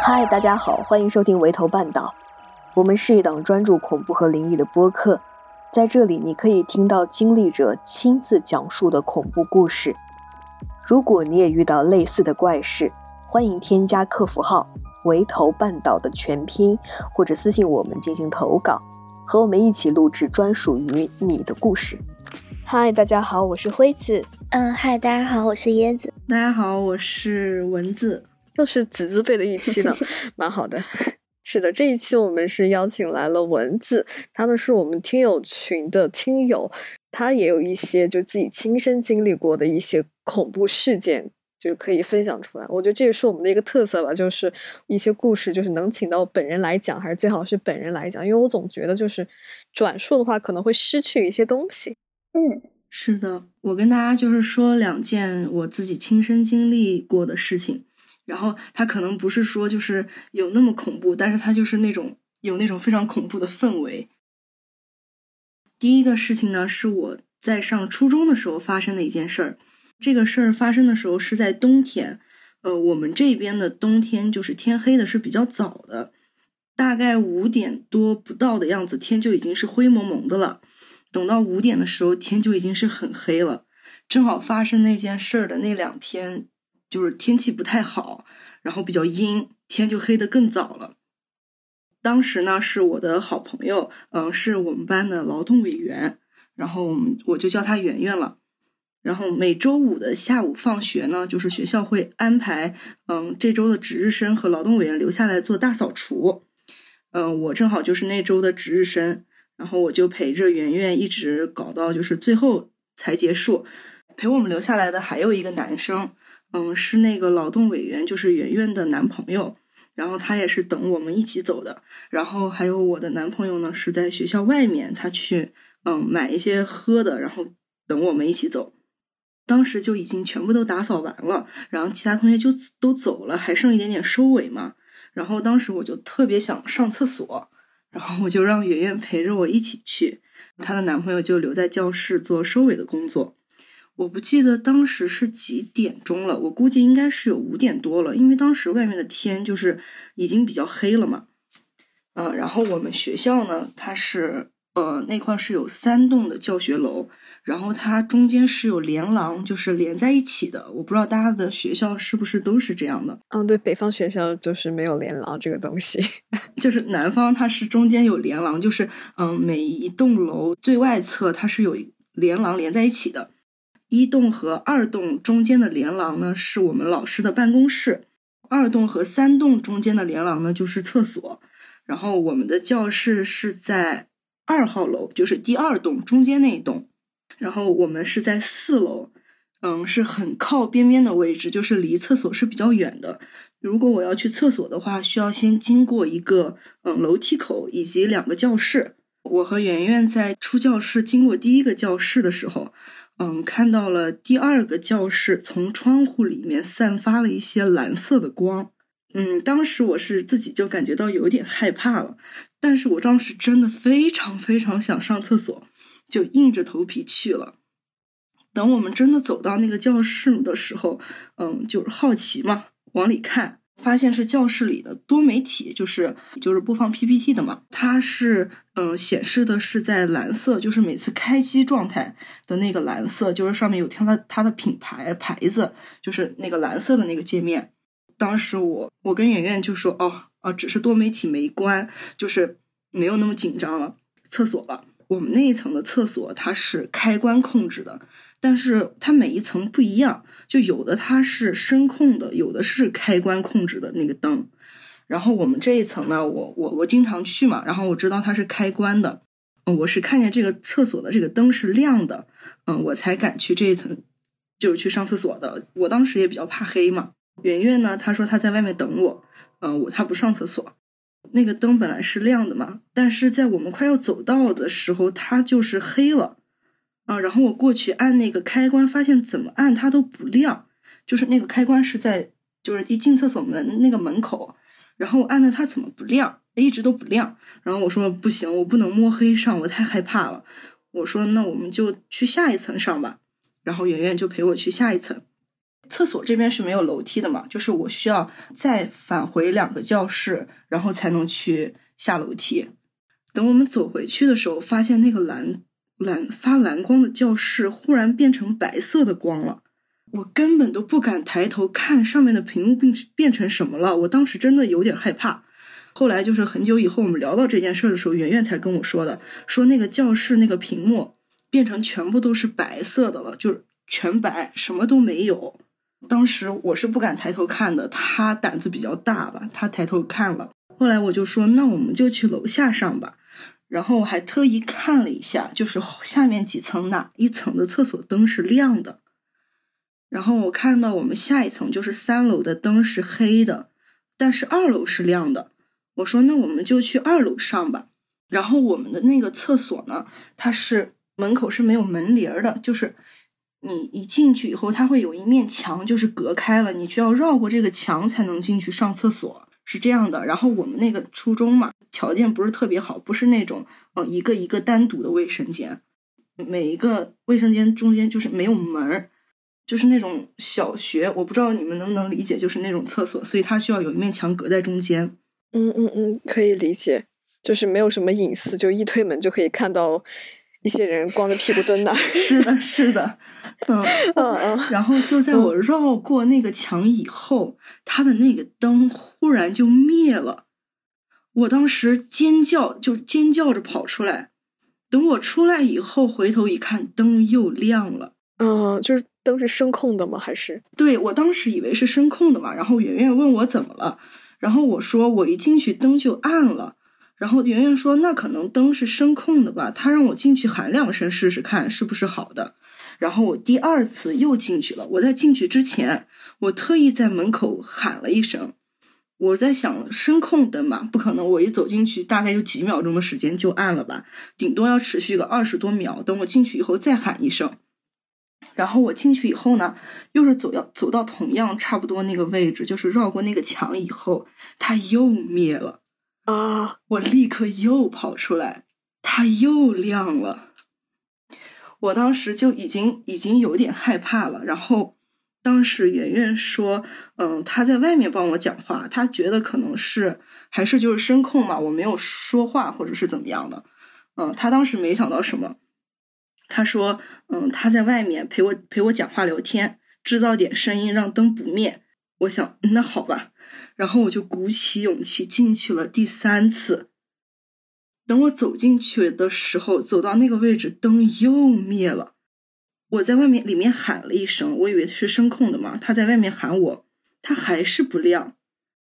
嗨，大家好，欢迎收听《围头半岛》。我们是一档专注恐怖和灵异的播客，在这里你可以听到经历者亲自讲述的恐怖故事。如果你也遇到类似的怪事，欢迎添加客服号“围头半岛”的全拼，或者私信我们进行投稿，和我们一起录制专属于你的故事。嗨，大家好，我是辉子。嗯，嗨，大家好，我是椰子。大家好，我是蚊子。又是子字辈的一期呢，蛮好的。是的，这一期我们是邀请来了蚊子，他呢是我们听友群的听友，他也有一些就自己亲身经历过的一些恐怖事件，就可以分享出来。我觉得这也是我们的一个特色吧，就是一些故事，就是能请到本人来讲，还是最好是本人来讲，因为我总觉得就是转述的话可能会失去一些东西。嗯，是的，我跟大家就是说两件我自己亲身经历过的事情。然后它可能不是说就是有那么恐怖，但是它就是那种有那种非常恐怖的氛围。第一个事情呢，是我在上初中的时候发生的一件事儿。这个事儿发生的时候是在冬天，呃，我们这边的冬天就是天黑的是比较早的，大概五点多不到的样子，天就已经是灰蒙蒙的了。等到五点的时候，天就已经是很黑了。正好发生那件事儿的那两天。就是天气不太好，然后比较阴，天就黑得更早了。当时呢，是我的好朋友，嗯，是我们班的劳动委员，然后我就叫他圆圆了。然后每周五的下午放学呢，就是学校会安排，嗯，这周的值日生和劳动委员留下来做大扫除。嗯，我正好就是那周的值日生，然后我就陪着圆圆一直搞到就是最后才结束。陪我们留下来的还有一个男生。嗯，是那个劳动委员，就是圆圆的男朋友，然后他也是等我们一起走的。然后还有我的男朋友呢，是在学校外面，他去嗯买一些喝的，然后等我们一起走。当时就已经全部都打扫完了，然后其他同学就都走了，还剩一点点收尾嘛。然后当时我就特别想上厕所，然后我就让圆圆陪着我一起去，她的男朋友就留在教室做收尾的工作。我不记得当时是几点钟了，我估计应该是有五点多了，因为当时外面的天就是已经比较黑了嘛。呃，然后我们学校呢，它是呃那块是有三栋的教学楼，然后它中间是有连廊，就是连在一起的。我不知道大家的学校是不是都是这样的？嗯，对，北方学校就是没有连廊这个东西，就是南方它是中间有连廊，就是嗯每一栋楼最外侧它是有连廊连在一起的。一栋和二栋中间的连廊呢，是我们老师的办公室；二栋和三栋中间的连廊呢，就是厕所。然后我们的教室是在二号楼，就是第二栋中间那一栋。然后我们是在四楼，嗯，是很靠边边的位置，就是离厕所是比较远的。如果我要去厕所的话，需要先经过一个嗯楼梯口以及两个教室。我和圆圆在出教室经过第一个教室的时候。嗯，看到了第二个教室从窗户里面散发了一些蓝色的光。嗯，当时我是自己就感觉到有点害怕了，但是我当时真的非常非常想上厕所，就硬着头皮去了。等我们真的走到那个教室的时候，嗯，就是好奇嘛，往里看。发现是教室里的多媒体，就是就是播放 PPT 的嘛。它是嗯显示的是在蓝色，就是每次开机状态的那个蓝色，就是上面有它的它的品牌牌子，就是那个蓝色的那个界面。当时我我跟圆圆就说哦哦，只是多媒体没关，就是没有那么紧张了。厕所吧，我们那一层的厕所它是开关控制的。但是它每一层不一样，就有的它是声控的，有的是开关控制的那个灯。然后我们这一层呢，我我我经常去嘛，然后我知道它是开关的，嗯，我是看见这个厕所的这个灯是亮的，嗯，我才敢去这一层，就是去上厕所的。我当时也比较怕黑嘛。圆圆呢，她说她在外面等我，嗯，我她不上厕所，那个灯本来是亮的嘛，但是在我们快要走到的时候，它就是黑了。啊，然后我过去按那个开关，发现怎么按它都不亮，就是那个开关是在就是一进厕所门那个门口，然后我按的它怎么不亮，一直都不亮。然后我说不行，我不能摸黑上，我太害怕了。我说那我们就去下一层上吧。然后圆圆就陪我去下一层。厕所这边是没有楼梯的嘛，就是我需要再返回两个教室，然后才能去下楼梯。等我们走回去的时候，发现那个蓝蓝发蓝光的教室忽然变成白色的光了，我根本都不敢抬头看上面的屏幕变变成什么了。我当时真的有点害怕。后来就是很久以后，我们聊到这件事的时候，圆圆才跟我说的，说那个教室那个屏幕变成全部都是白色的了，就是全白，什么都没有。当时我是不敢抬头看的，他胆子比较大吧，他抬头看了。后来我就说，那我们就去楼下上吧。然后我还特意看了一下，就是下面几层哪一层的厕所灯是亮的。然后我看到我们下一层就是三楼的灯是黑的，但是二楼是亮的。我说那我们就去二楼上吧。然后我们的那个厕所呢，它是门口是没有门铃的，就是你一进去以后，它会有一面墙就是隔开了，你需要绕过这个墙才能进去上厕所，是这样的。然后我们那个初中嘛，条件不是特别好，不是那种呃一个一个单独的卫生间，每一个卫生间中间就是没有门儿，就是那种小学，我不知道你们能不能理解，就是那种厕所，所以它需要有一面墙隔在中间。嗯嗯嗯，可以理解，就是没有什么隐私，就一推门就可以看到一些人光着屁股蹲那儿。是的，是的，嗯嗯嗯，然后就在我绕过那个墙以后，它的那个灯忽然就灭了。我当时尖叫，就尖叫着跑出来。等我出来以后，回头一看，灯又亮了。嗯，就是灯是声控的吗？还是？对，我当时以为是声控的嘛。然后圆圆问我怎么了。然后我说我一进去灯就暗了，然后圆圆说那可能灯是声控的吧，他让我进去喊两声试试看是不是好的。然后我第二次又进去了，我在进去之前，我特意在门口喊了一声，我在想声控灯嘛，不可能我一走进去大概就几秒钟的时间就暗了吧，顶多要持续个二十多秒，等我进去以后再喊一声。然后我进去以后呢，又是走要走到同样差不多那个位置，就是绕过那个墙以后，它又灭了啊！我立刻又跑出来，它又亮了。我当时就已经已经有点害怕了。然后当时圆圆说：“嗯，他在外面帮我讲话，他觉得可能是还是就是声控嘛，我没有说话或者是怎么样的。嗯，他当时没想到什么。”他说：“嗯，他在外面陪我陪我讲话聊天，制造点声音让灯不灭。”我想，那好吧。然后我就鼓起勇气进去了第三次。等我走进去的时候，走到那个位置，灯又灭了。我在外面里面喊了一声，我以为是声控的嘛。他在外面喊我，他还是不亮。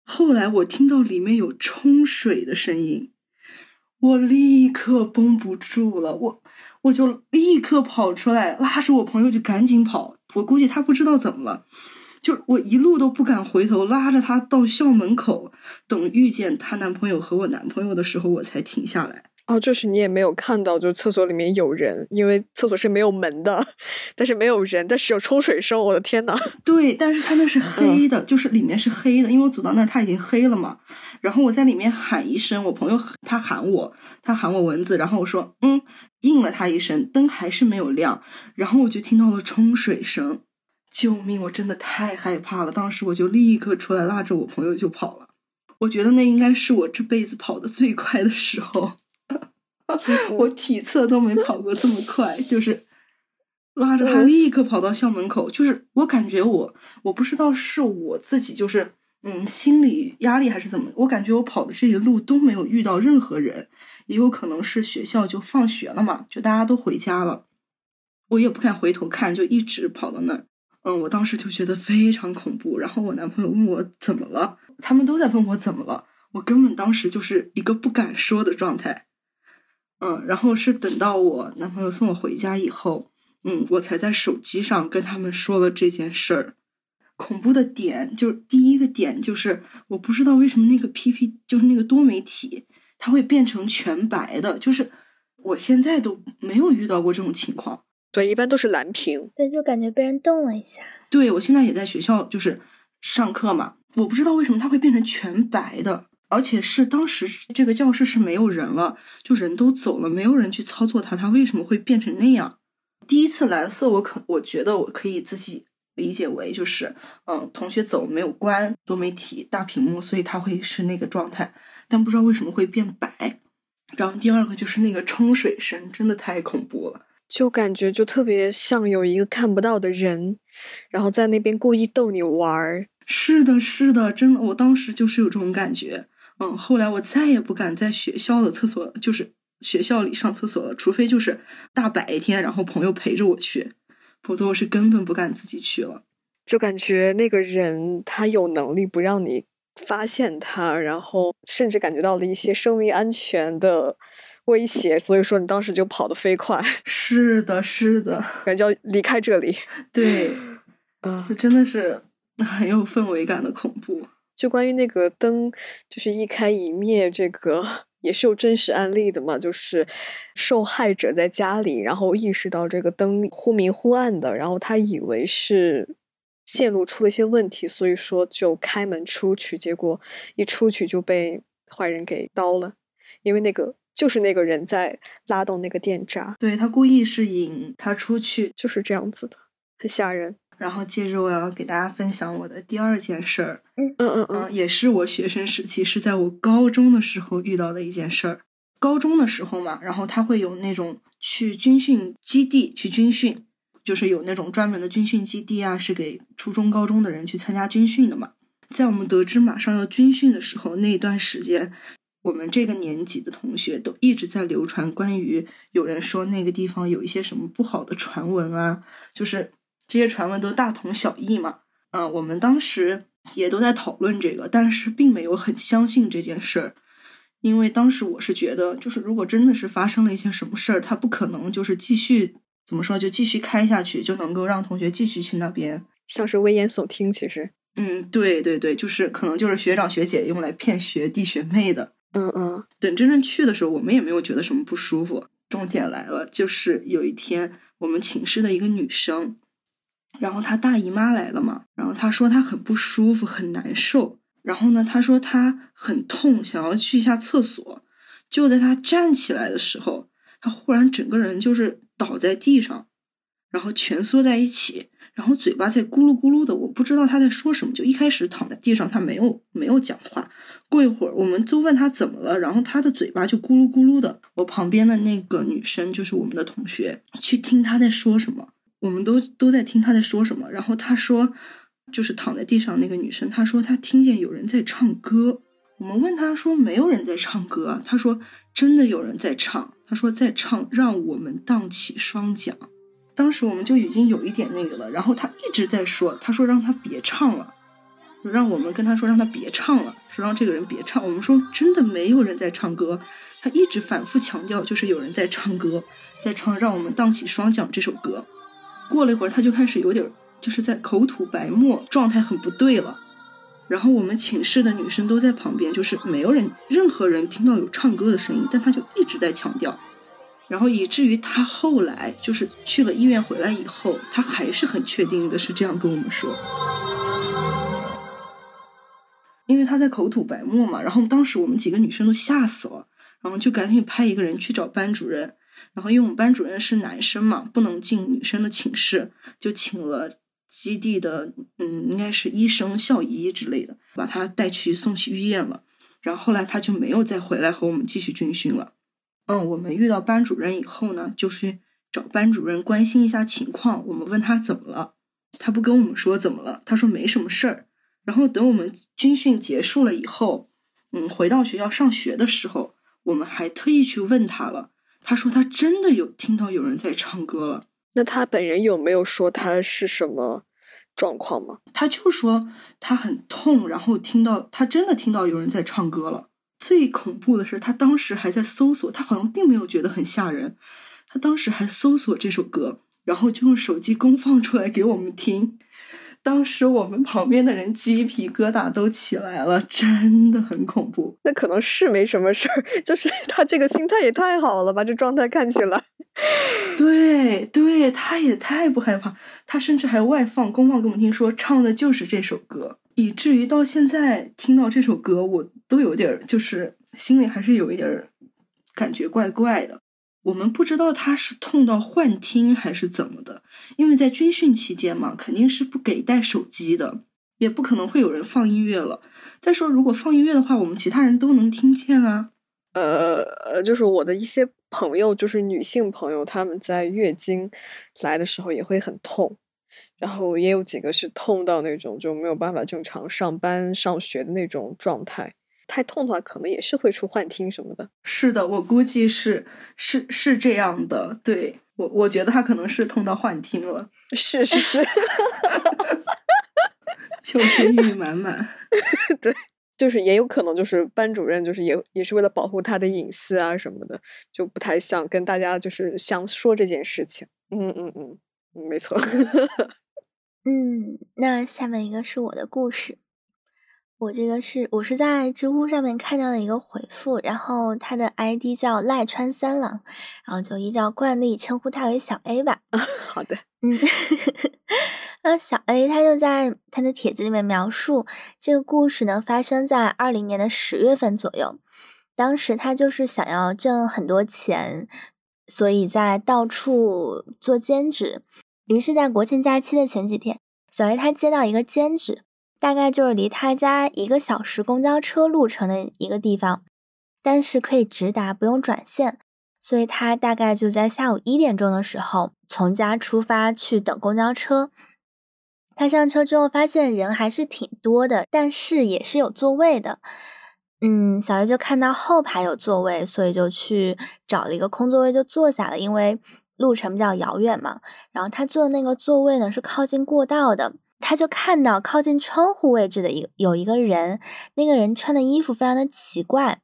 后来我听到里面有冲水的声音，我立刻绷不住了，我。我就立刻跑出来，拉着我朋友就赶紧跑。我估计他不知道怎么了，就我一路都不敢回头，拉着他到校门口，等遇见她男朋友和我男朋友的时候，我才停下来。哦，就是你也没有看到，就厕所里面有人，因为厕所是没有门的，但是没有人，但是有冲水声。我的天呐，对，但是他那是黑的，就是里面是黑的，因为我走到那儿他已经黑了嘛。然后我在里面喊一声，我朋友他喊我，他喊我蚊子，然后我说嗯，应了他一声，灯还是没有亮，然后我就听到了冲水声，救命！我真的太害怕了，当时我就立刻出来拉着我朋友就跑了。我觉得那应该是我这辈子跑的最快的时候，我体测都没跑过这么快，就是拉着他立刻跑到校门口，就是我感觉我我不知道是我自己就是。嗯，心理压力还是怎么？我感觉我跑的这一路都没有遇到任何人，也有可能是学校就放学了嘛，就大家都回家了，我也不敢回头看，就一直跑到那儿。嗯，我当时就觉得非常恐怖。然后我男朋友问我怎么了，他们都在问我怎么了，我根本当时就是一个不敢说的状态。嗯，然后是等到我男朋友送我回家以后，嗯，我才在手机上跟他们说了这件事儿。恐怖的点就是第一个点就是我不知道为什么那个 P P 就是那个多媒体它会变成全白的，就是我现在都没有遇到过这种情况。对，一般都是蓝屏。对，就感觉被人动了一下。对，我现在也在学校就是上课嘛，我不知道为什么它会变成全白的，而且是当时这个教室是没有人了，就人都走了，没有人去操作它，它为什么会变成那样？第一次蓝色我可我觉得我可以自己。理解为就是，嗯，同学走没有关多媒体大屏幕，所以它会是那个状态，但不知道为什么会变白。然后第二个就是那个冲水声，真的太恐怖了。就感觉就特别像有一个看不到的人，然后在那边故意逗你玩儿。是的，是的，真的，我当时就是有这种感觉。嗯，后来我再也不敢在学校的厕所，就是学校里上厕所了，除非就是大白天，然后朋友陪着我去，否则我是根本不敢自己去了。就感觉那个人他有能力不让你发现他，然后甚至感觉到了一些生命安全的威胁，所以说你当时就跑得飞快，是的，是的，感觉要离开这里。对，嗯，真的是很有氛围感的恐怖。就关于那个灯，就是一开一灭，这个也是有真实案例的嘛。就是受害者在家里，然后意识到这个灯忽明忽暗的，然后他以为是线路出了一些问题，所以说就开门出去，结果一出去就被坏人给刀了，因为那个就是那个人在拉动那个电闸，对他故意是引他出去，就是这样子的，很吓人。然后接着我要给大家分享我的第二件事儿。嗯嗯嗯嗯，也是我学生时期，是在我高中的时候遇到的一件事儿。高中的时候嘛，然后他会有那种去军训基地去军训，就是有那种专门的军训基地啊，是给初中、高中的人去参加军训的嘛。在我们得知马上要军训的时候，那一段时间，我们这个年级的同学都一直在流传关于有人说那个地方有一些什么不好的传闻啊，就是这些传闻都大同小异嘛。嗯，我们当时。也都在讨论这个，但是并没有很相信这件事儿，因为当时我是觉得，就是如果真的是发生了一些什么事儿，他不可能就是继续怎么说，就继续开下去，就能够让同学继续去那边，像是危言耸听。其实，嗯，对对对，就是可能就是学长学姐用来骗学弟学妹的。嗯嗯，等真正去的时候，我们也没有觉得什么不舒服。重点来了，就是有一天我们寝室的一个女生。然后她大姨妈来了嘛，然后她说她很不舒服，很难受。然后呢，她说她很痛，想要去一下厕所。就在她站起来的时候，她忽然整个人就是倒在地上，然后蜷缩在一起，然后嘴巴在咕噜咕噜的，我不知道她在说什么。就一开始躺在地上，她没有没有讲话。过一会儿，我们就问她怎么了，然后她的嘴巴就咕噜咕噜的。我旁边的那个女生就是我们的同学，去听她在说什么。我们都都在听她在说什么，然后她说，就是躺在地上那个女生，她说她听见有人在唱歌。我们问她说没有人在唱歌，她说真的有人在唱，她说在唱让我们荡起双桨。当时我们就已经有一点那个了，然后他一直在说，他说让他别唱了，让我们跟他说让他别唱了，说让这个人别唱。我们说真的没有人在唱歌，他一直反复强调就是有人在唱歌，在唱让我们荡起双桨这首歌。过了一会儿，他就开始有点就是在口吐白沫，状态很不对了。然后我们寝室的女生都在旁边，就是没有人，任何人听到有唱歌的声音，但他就一直在强调。然后以至于他后来就是去了医院回来以后，他还是很确定的是这样跟我们说，因为他在口吐白沫嘛。然后当时我们几个女生都吓死了，然后就赶紧派一个人去找班主任。然后因为我们班主任是男生嘛，不能进女生的寝室，就请了基地的，嗯，应该是医生、校医之类的，把他带去送去医院了。然后后来他就没有再回来和我们继续军训了。嗯，我们遇到班主任以后呢，就去找班主任关心一下情况。我们问他怎么了，他不跟我们说怎么了，他说没什么事儿。然后等我们军训结束了以后，嗯，回到学校上学的时候，我们还特意去问他了。他说他真的有听到有人在唱歌了。那他本人有没有说他是什么状况吗？他就说他很痛，然后听到他真的听到有人在唱歌了。最恐怖的是，他当时还在搜索，他好像并没有觉得很吓人。他当时还搜索这首歌，然后就用手机公放出来给我们听。当时我们旁边的人鸡皮疙瘩都起来了，真的很恐怖。那可能是没什么事儿，就是他这个心态也太好了吧，这状态看起来。对对，他也太不害怕，他甚至还外放公放给我们听，说唱的就是这首歌，以至于到现在听到这首歌，我都有点就是心里还是有一点感觉怪怪的。我们不知道他是痛到幻听还是怎么的，因为在军训期间嘛，肯定是不给带手机的，也不可能会有人放音乐了。再说，如果放音乐的话，我们其他人都能听见啊。呃呃，就是我的一些朋友，就是女性朋友，她们在月经来的时候也会很痛，然后也有几个是痛到那种就没有办法正常上班上学的那种状态。太痛的话，可能也是会出幻听什么的。是的，我估计是是是这样的。对我，我觉得他可能是痛到幻听了。是是是，求生欲满满。对，就是也有可能，就是班主任就是也也是为了保护他的隐私啊什么的，就不太想跟大家就是想说这件事情。嗯嗯嗯，没错。嗯，那下面一个是我的故事。我这个是我是在知乎上面看到的一个回复，然后他的 ID 叫赖川三郎，然后就依照惯例称呼他为小 A 吧。好的，嗯，那 小 A 他就在他的帖子里面描述这个故事呢，发生在二零年的十月份左右，当时他就是想要挣很多钱，所以在到处做兼职，于是，在国庆假期的前几天，小 A 他接到一个兼职。大概就是离他家一个小时公交车路程的一个地方，但是可以直达，不用转线，所以他大概就在下午一点钟的时候从家出发去等公交车。他上车之后发现人还是挺多的，但是也是有座位的。嗯，小 A 就看到后排有座位，所以就去找了一个空座位就坐下了，因为路程比较遥远嘛。然后他坐的那个座位呢是靠近过道的。他就看到靠近窗户位置的一个有一个人，那个人穿的衣服非常的奇怪。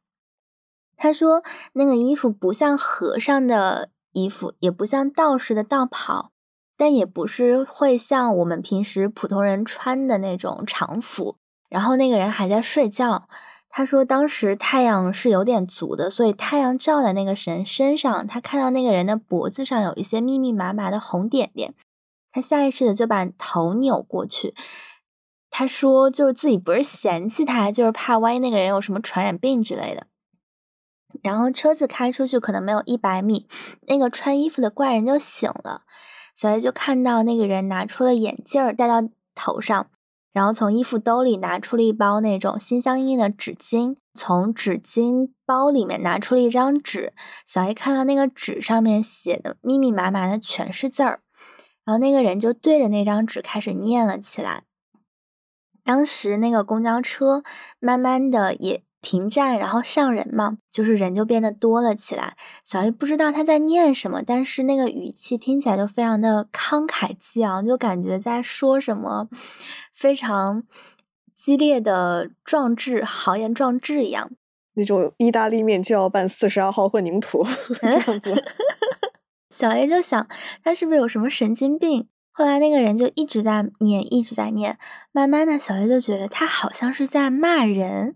他说那个衣服不像和尚的衣服，也不像道士的道袍，但也不是会像我们平时普通人穿的那种常服。然后那个人还在睡觉。他说当时太阳是有点足的，所以太阳照在那个神身上，他看到那个人的脖子上有一些密密麻麻的红点点。他下意识的就把头扭过去，他说：“就是自己不是嫌弃他，就是怕万一那个人有什么传染病之类的。”然后车子开出去可能没有一百米，那个穿衣服的怪人就醒了。小 A 就看到那个人拿出了眼镜戴到头上，然后从衣服兜里拿出了一包那种心相印的纸巾，从纸巾包里面拿出了一张纸。小 A 看到那个纸上面写的密密麻麻的全是字儿。然后那个人就对着那张纸开始念了起来。当时那个公交车慢慢的也停站，然后上人嘛，就是人就变得多了起来。小 A 不知道他在念什么，但是那个语气听起来就非常的慷慨激昂，就感觉在说什么非常激烈的壮志、豪言壮志一样。那种意大利面就要拌四十二号混凝土 这样子。小 A 就想，他是不是有什么神经病？后来那个人就一直在念，一直在念。慢慢的，小 A 就觉得他好像是在骂人，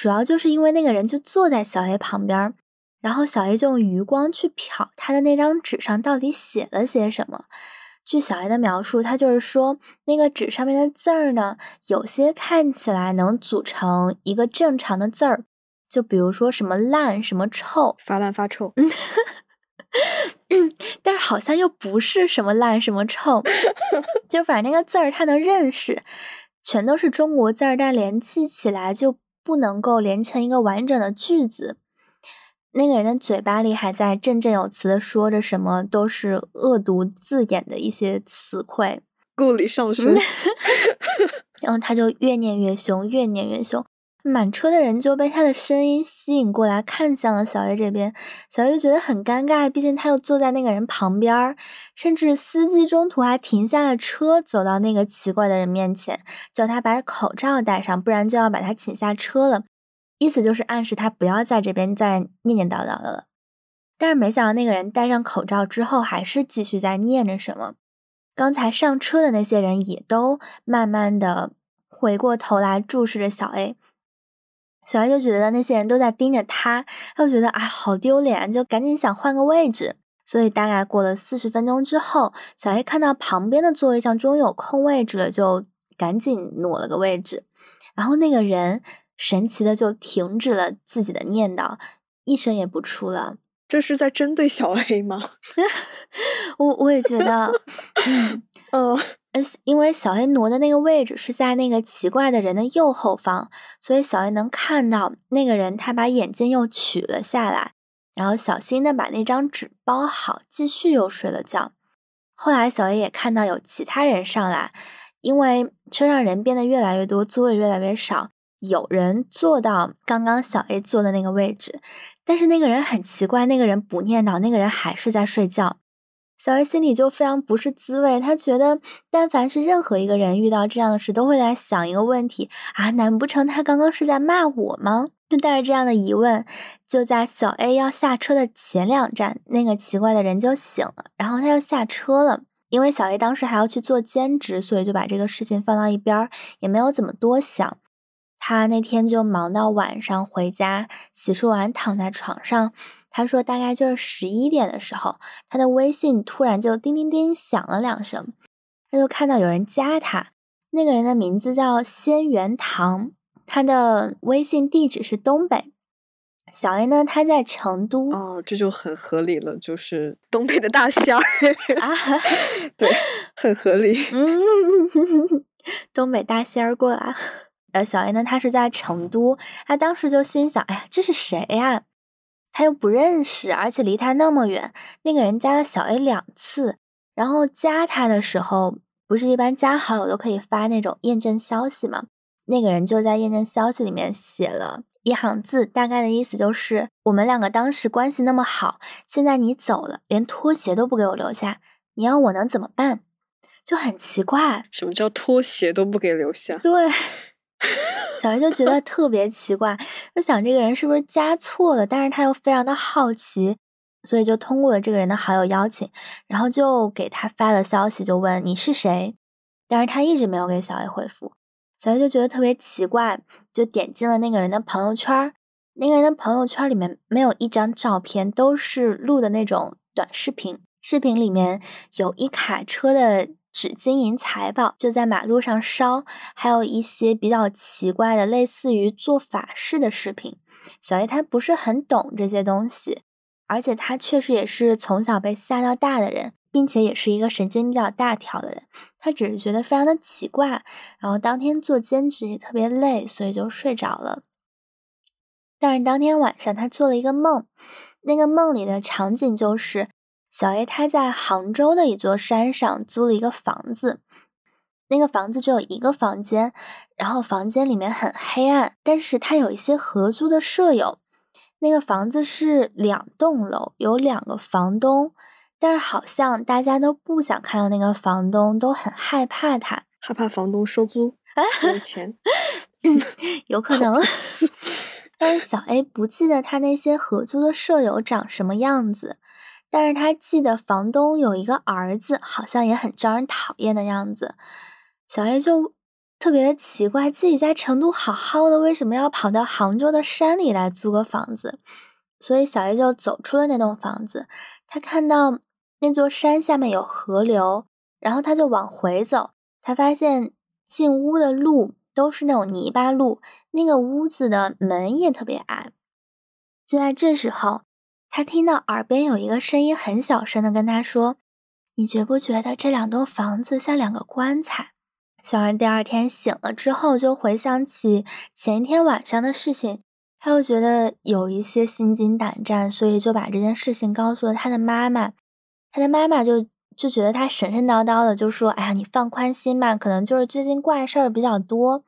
主要就是因为那个人就坐在小 A 旁边，然后小 A 就用余光去瞟他的那张纸上到底写了些什么。据小 A 的描述，他就是说那个纸上面的字儿呢，有些看起来能组成一个正常的字儿，就比如说什么烂、什么臭、发烂发臭。但是好像又不是什么烂什么臭，就反正那个字儿他能认识，全都是中国字儿，但联系起来就不能够连成一个完整的句子。那个人的嘴巴里还在振振有词的说着什么，都是恶毒字眼的一些词汇，故里上升。然后他就越念越凶，越念越凶。满车的人就被他的声音吸引过来，看向了小 A 这边。小 A 觉得很尴尬，毕竟他又坐在那个人旁边甚至司机中途还停下了车，走到那个奇怪的人面前，叫他把口罩戴上，不然就要把他请下车了。意思就是暗示他不要在这边再念念叨叨的了。但是没想到那个人戴上口罩之后，还是继续在念着什么。刚才上车的那些人也都慢慢的回过头来注视着小 A。小 A 就觉得那些人都在盯着他，他就觉得哎，好丢脸，就赶紧想换个位置。所以大概过了四十分钟之后，小 A 看到旁边的座位上终于有空位置了，就赶紧挪了个位置。然后那个人神奇的就停止了自己的念叨，一声也不出了。这是在针对小 A 吗？我我也觉得，嗯 嗯，呃，因为小 A 挪的那个位置是在那个奇怪的人的右后方，所以小 A 能看到那个人，他把眼镜又取了下来，然后小心的把那张纸包好，继续又睡了觉。后来小 A 也看到有其他人上来，因为车上人变得越来越多，座位越来越少，有人坐到刚刚小 A 坐的那个位置。但是那个人很奇怪，那个人不念叨，那个人还是在睡觉。小 A 心里就非常不是滋味，他觉得，但凡是任何一个人遇到这样的事，都会在想一个问题啊，难不成他刚刚是在骂我吗？就 带着这样的疑问，就在小 A 要下车的前两站，那个奇怪的人就醒了，然后他就下车了。因为小 A 当时还要去做兼职，所以就把这个事情放到一边，也没有怎么多想。他那天就忙到晚上回家，洗漱完躺在床上。他说大概就是十一点的时候，他的微信突然就叮叮叮响了两声，他就看到有人加他，那个人的名字叫仙元堂，他的微信地址是东北。小 A 呢，他在成都。哦，这就很合理了，就是东北的大仙儿啊，对，很合理。嗯，东北大仙儿过来。呃，小 A 呢，他是在成都，他当时就心想，哎呀，这是谁呀？他又不认识，而且离他那么远。那个人加了小 A 两次，然后加他的时候，不是一般加好友都可以发那种验证消息吗？那个人就在验证消息里面写了一行字，大概的意思就是，我们两个当时关系那么好，现在你走了，连拖鞋都不给我留下，你要我能怎么办？就很奇怪，什么叫拖鞋都不给留下？对。小 A 就觉得特别奇怪，就想这个人是不是加错了，但是他又非常的好奇，所以就通过了这个人的好友邀请，然后就给他发了消息，就问你是谁，但是他一直没有给小 A 回复，小 A 就觉得特别奇怪，就点进了那个人的朋友圈，那个人的朋友圈里面没有一张照片，都是录的那种短视频，视频里面有一卡车的。纸金银财宝就在马路上烧，还有一些比较奇怪的，类似于做法事的视频。小 A 他不是很懂这些东西，而且他确实也是从小被吓到大的人，并且也是一个神经比较大条的人。他只是觉得非常的奇怪，然后当天做兼职也特别累，所以就睡着了。但是当天晚上他做了一个梦，那个梦里的场景就是。小 A 他在杭州的一座山上租了一个房子，那个房子只有一个房间，然后房间里面很黑暗，但是他有一些合租的舍友。那个房子是两栋楼，有两个房东，但是好像大家都不想看到那个房东，都很害怕他，害怕房东收租 没钱，有可能。但是小 A 不记得他那些合租的舍友长什么样子。但是他记得房东有一个儿子，好像也很招人讨厌的样子。小 A 就特别的奇怪，自己在成都好好的，为什么要跑到杭州的山里来租个房子？所以小 A 就走出了那栋房子。他看到那座山下面有河流，然后他就往回走。他发现进屋的路都是那种泥巴路，那个屋子的门也特别矮。就在这时候。他听到耳边有一个声音，很小声的跟他说：“你觉不觉得这两栋房子像两个棺材？”小安第二天醒了之后，就回想起前一天晚上的事情，他又觉得有一些心惊胆战，所以就把这件事情告诉了他的妈妈。他的妈妈就就觉得他神神叨叨的，就说：“哎呀，你放宽心吧，可能就是最近怪事儿比较多。”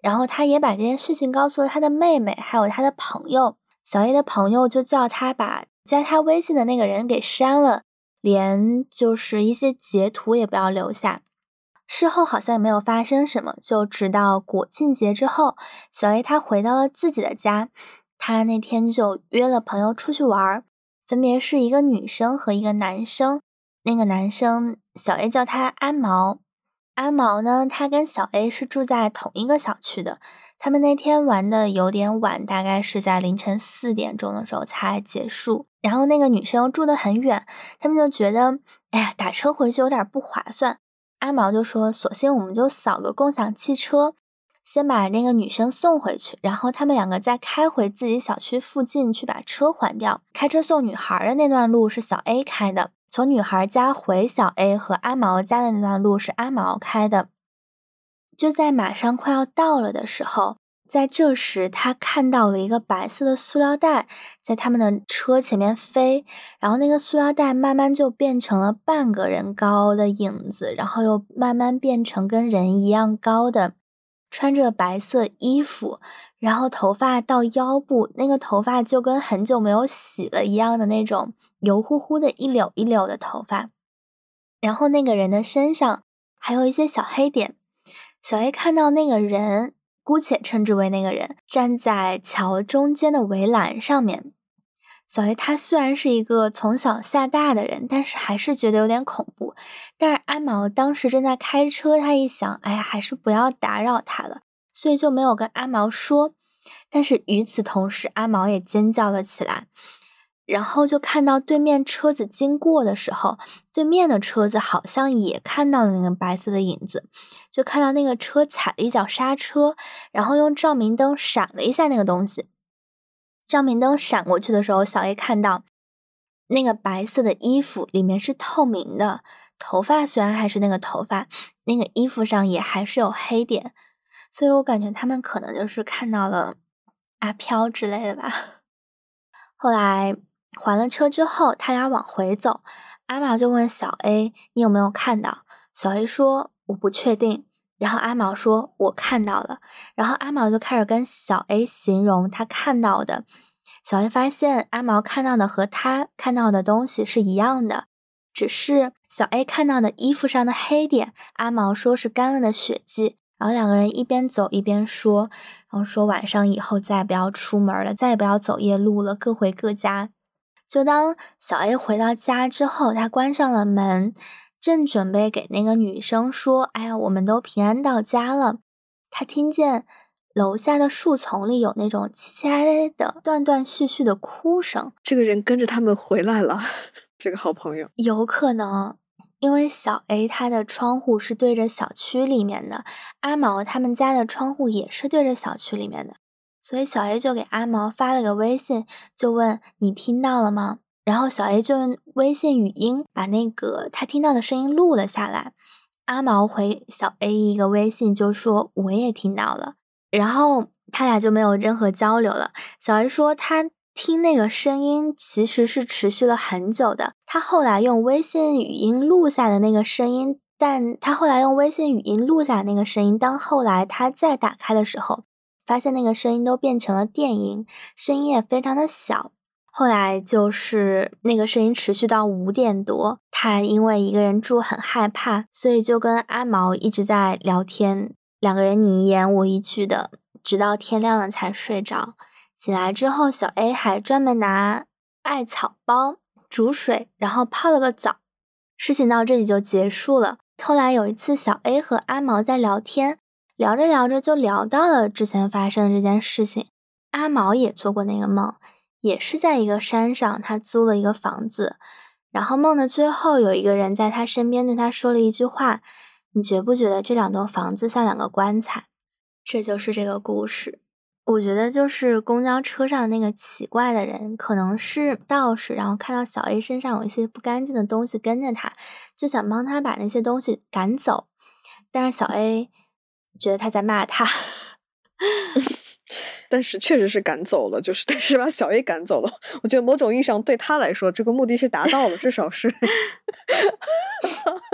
然后他也把这件事情告诉了他的妹妹，还有他的朋友。小 A 的朋友就叫他把加他微信的那个人给删了，连就是一些截图也不要留下。事后好像也没有发生什么，就直到国庆节之后，小 A 他回到了自己的家，他那天就约了朋友出去玩，分别是一个女生和一个男生。那个男生小 A 叫他安毛。阿毛呢？他跟小 A 是住在同一个小区的。他们那天玩的有点晚，大概是在凌晨四点钟的时候才结束。然后那个女生住得很远，他们就觉得，哎呀，打车回去有点不划算。阿毛就说：“索性我们就扫个共享汽车。”先把那个女生送回去，然后他们两个再开回自己小区附近去把车还掉。开车送女孩的那段路是小 A 开的，从女孩家回小 A 和阿毛家的那段路是阿毛开的。就在马上快要到了的时候。在这时，他看到了一个白色的塑料袋在他们的车前面飞，然后那个塑料袋慢慢就变成了半个人高的影子，然后又慢慢变成跟人一样高的，穿着白色衣服，然后头发到腰部，那个头发就跟很久没有洗了一样的那种油乎乎的一绺一绺的头发，然后那个人的身上还有一些小黑点。小 A 看到那个人。姑且称之为那个人站在桥中间的围栏上面。小 A 他虽然是一个从小吓大的人，但是还是觉得有点恐怖。但是阿毛当时正在开车，他一想，哎呀，还是不要打扰他了，所以就没有跟阿毛说。但是与此同时，阿毛也尖叫了起来。然后就看到对面车子经过的时候，对面的车子好像也看到了那个白色的影子，就看到那个车踩了一脚刹车，然后用照明灯闪了一下那个东西。照明灯闪过去的时候，小 A 看到那个白色的衣服里面是透明的，头发虽然还是那个头发，那个衣服上也还是有黑点，所以我感觉他们可能就是看到了阿飘之类的吧。后来。还了车之后，他俩往回走，阿玛就问小 A：“ 你有没有看到？”小 A 说：“我不确定。”然后阿毛说：“我看到了。”然后阿毛就开始跟小 A 形容他看到的。小 A 发现阿毛看到的和他看到的东西是一样的，只是小 A 看到的衣服上的黑点，阿毛说是干了的血迹。然后两个人一边走一边说，然后说晚上以后再也不要出门了，再也不要走夜路了，各回各家。就当小 A 回到家之后，他关上了门，正准备给那个女生说：“哎呀，我们都平安到家了。”他听见楼下的树丛里有那种凄凄哀哀的、断断续续的哭声。这个人跟着他们回来了，这个好朋友有可能，因为小 A 他的窗户是对着小区里面的，阿毛他们家的窗户也是对着小区里面的。所以小 A 就给阿毛发了个微信，就问你听到了吗？然后小 A 就用微信语音把那个他听到的声音录了下来。阿毛回小 A 一个微信，就说我也听到了。然后他俩就没有任何交流了。小 A 说他听那个声音其实是持续了很久的。他后来用微信语音录下的那个声音，但他后来用微信语音录下那个声音，当后来他再打开的时候。发现那个声音都变成了电音，声音也非常的小。后来就是那个声音持续到五点多，他因为一个人住很害怕，所以就跟阿毛一直在聊天，两个人你一言我一句的，直到天亮了才睡着。醒来之后，小 A 还专门拿艾草包煮水，然后泡了个澡。事情到这里就结束了。后来有一次，小 A 和阿毛在聊天。聊着聊着就聊到了之前发生的这件事情。阿毛也做过那个梦，也是在一个山上，他租了一个房子。然后梦的最后，有一个人在他身边对他说了一句话：“你觉不觉得这两栋房子像两个棺材？”这就是这个故事。我觉得就是公交车上那个奇怪的人，可能是道士，然后看到小 A 身上有一些不干净的东西跟着他，就想帮他把那些东西赶走。但是小 A。觉得他在骂他，但是确实是赶走了，就是但是把小 A 赶走了。我觉得某种意义上对他来说，这个目的是达到了，至少是，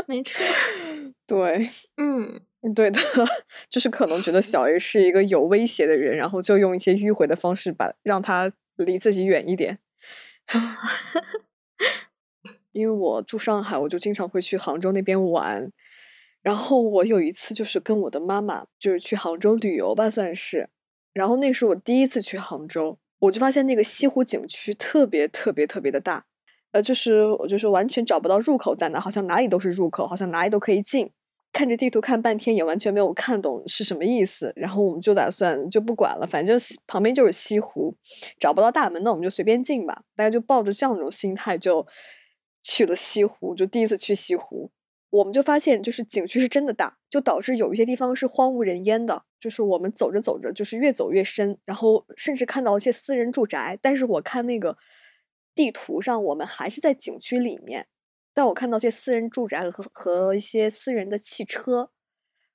没错。对，嗯，对的，就是可能觉得小 A 是一个有威胁的人，然后就用一些迂回的方式把让他离自己远一点。因为我住上海，我就经常会去杭州那边玩。然后我有一次就是跟我的妈妈，就是去杭州旅游吧，算是。然后那是我第一次去杭州，我就发现那个西湖景区特别特别特别的大，呃，就是我就是完全找不到入口在哪，好像哪里都是入口，好像哪里都可以进。看着地图看半天也完全没有看懂是什么意思。然后我们就打算就不管了，反正旁边就是西湖，找不到大门，那我们就随便进吧。大家就抱着这样一种心态就去了西湖，就第一次去西湖。我们就发现，就是景区是真的大，就导致有一些地方是荒无人烟的。就是我们走着走着，就是越走越深，然后甚至看到一些私人住宅。但是我看那个地图上，我们还是在景区里面，但我看到一些私人住宅和和一些私人的汽车，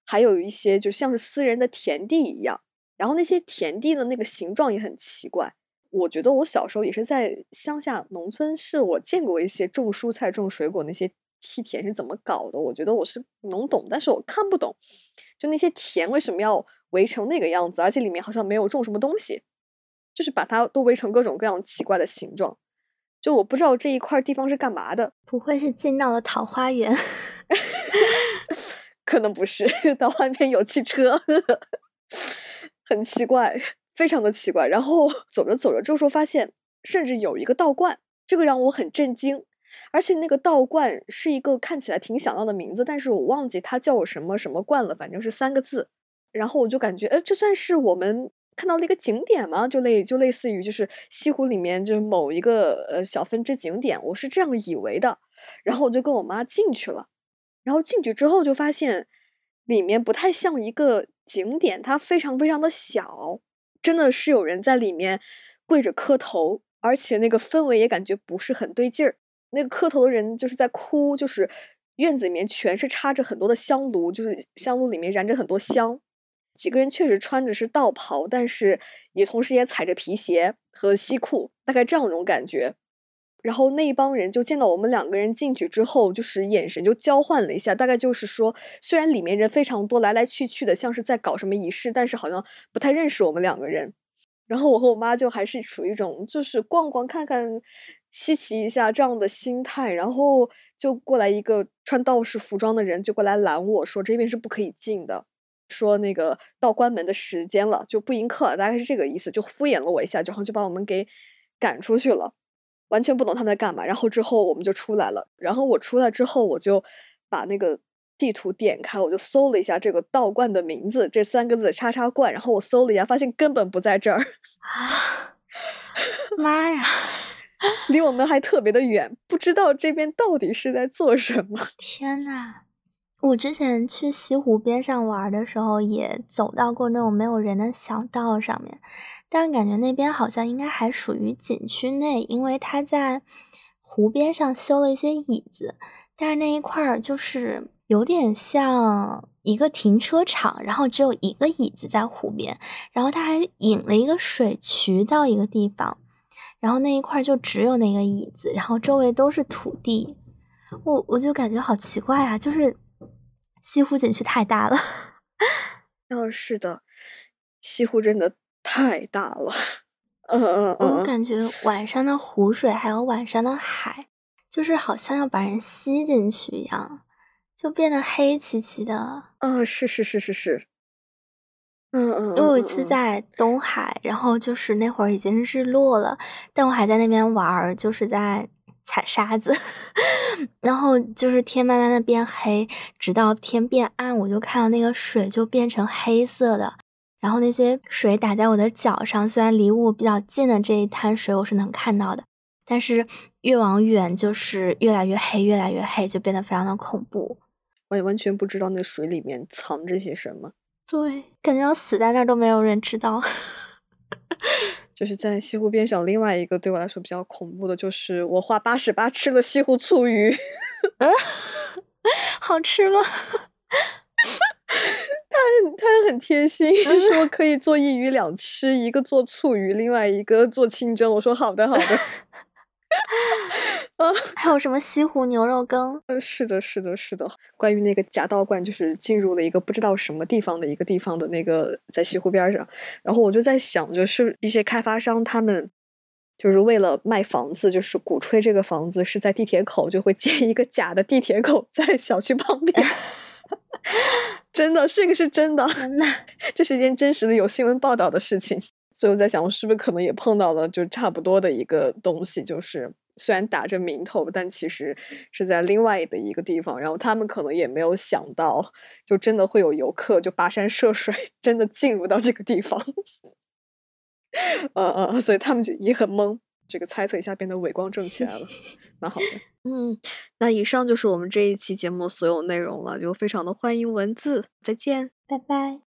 还有一些就像是私人的田地一样。然后那些田地的那个形状也很奇怪。我觉得我小时候也是在乡下农村，是我见过一些种蔬菜、种水果那些。梯田是怎么搞的？我觉得我是能懂，但是我看不懂，就那些田为什么要围成那个样子，而且里面好像没有种什么东西，就是把它都围成各种各样奇怪的形状。就我不知道这一块地方是干嘛的，不会是进到了桃花源？可能不是，桃花源有汽车，很奇怪，非常的奇怪。然后走着走着，这时候发现，甚至有一个道观，这个让我很震惊。而且那个道观是一个看起来挺响亮的名字，但是我忘记它叫我什么什么观了，反正是三个字。然后我就感觉，呃，这算是我们看到的一个景点吗？就类就类似于就是西湖里面就某一个呃小分支景点，我是这样以为的。然后我就跟我妈进去了，然后进去之后就发现里面不太像一个景点，它非常非常的小，真的是有人在里面跪着磕头，而且那个氛围也感觉不是很对劲儿。那个磕头的人就是在哭，就是院子里面全是插着很多的香炉，就是香炉里面燃着很多香。几个人确实穿着是道袍，但是也同时也踩着皮鞋和西裤，大概这样一种感觉。然后那一帮人就见到我们两个人进去之后，就是眼神就交换了一下，大概就是说，虽然里面人非常多，来来去去的，像是在搞什么仪式，但是好像不太认识我们两个人。然后我和我妈就还是处于一种就是逛逛看看。稀奇一下这样的心态，然后就过来一个穿道士服装的人，就过来拦我说：“这边是不可以进的，说那个到关门的时间了，就不迎客，大概是这个意思。”就敷衍了我一下，然后就把我们给赶出去了，完全不懂他们在干嘛。然后之后我们就出来了，然后我出来之后，我就把那个地图点开，我就搜了一下这个道观的名字，这三个字“叉叉观”，然后我搜了一下，发现根本不在这儿。啊，妈呀！离我们还特别的远，不知道这边到底是在做什么。天呐，我之前去西湖边上玩的时候，也走到过那种没有人的小道上面，但是感觉那边好像应该还属于景区内，因为它在湖边上修了一些椅子，但是那一块儿就是有点像一个停车场，然后只有一个椅子在湖边，然后它还引了一个水渠到一个地方。然后那一块就只有那个椅子，然后周围都是土地，我我就感觉好奇怪啊！就是西湖景区太大了，哦，是的，西湖真的太大了，嗯嗯嗯，我感觉晚上的湖水还有晚上的海，就是好像要把人吸进去一样，就变得黑漆漆的。啊，是是是是是。嗯嗯，我有一次在东海，然后就是那会儿已经日落了，但我还在那边玩儿，就是在踩沙子，然后就是天慢慢的变黑，直到天变暗，我就看到那个水就变成黑色的，然后那些水打在我的脚上，虽然离我比较近的这一滩水我是能看到的，但是越往远就是越来越黑，越来越黑，就变得非常的恐怖。我也完全不知道那水里面藏着些什么。对，感觉要死在那儿都没有人知道。就是在西湖边上，另外一个对我来说比较恐怖的，就是我花八十八吃了西湖醋鱼。嗯，好吃吗？他他很贴心，说可以做一鱼两吃，一个做醋鱼，另外一个做清蒸。我说好的，好的。啊，还有什么西湖牛肉羹？嗯，是的，是的，是的。关于那个假道观，就是进入了一个不知道什么地方的一个地方的那个，在西湖边上。然后我就在想，就是一些开发商他们就是为了卖房子，就是鼓吹这个房子是在地铁口，就会建一个假的地铁口在小区旁边。真的，这个是真的，这是一件真实的有新闻报道的事情。所以我在想，我是不是可能也碰到了就差不多的一个东西，就是虽然打着名头，但其实是在另外的一个地方。然后他们可能也没有想到，就真的会有游客就跋山涉水，真的进入到这个地方。嗯嗯，所以他们就也很懵。这个猜测一下变得伟光正 起来了，蛮好的。嗯，那以上就是我们这一期节目所有内容了，就非常的欢迎文字，再见，拜拜。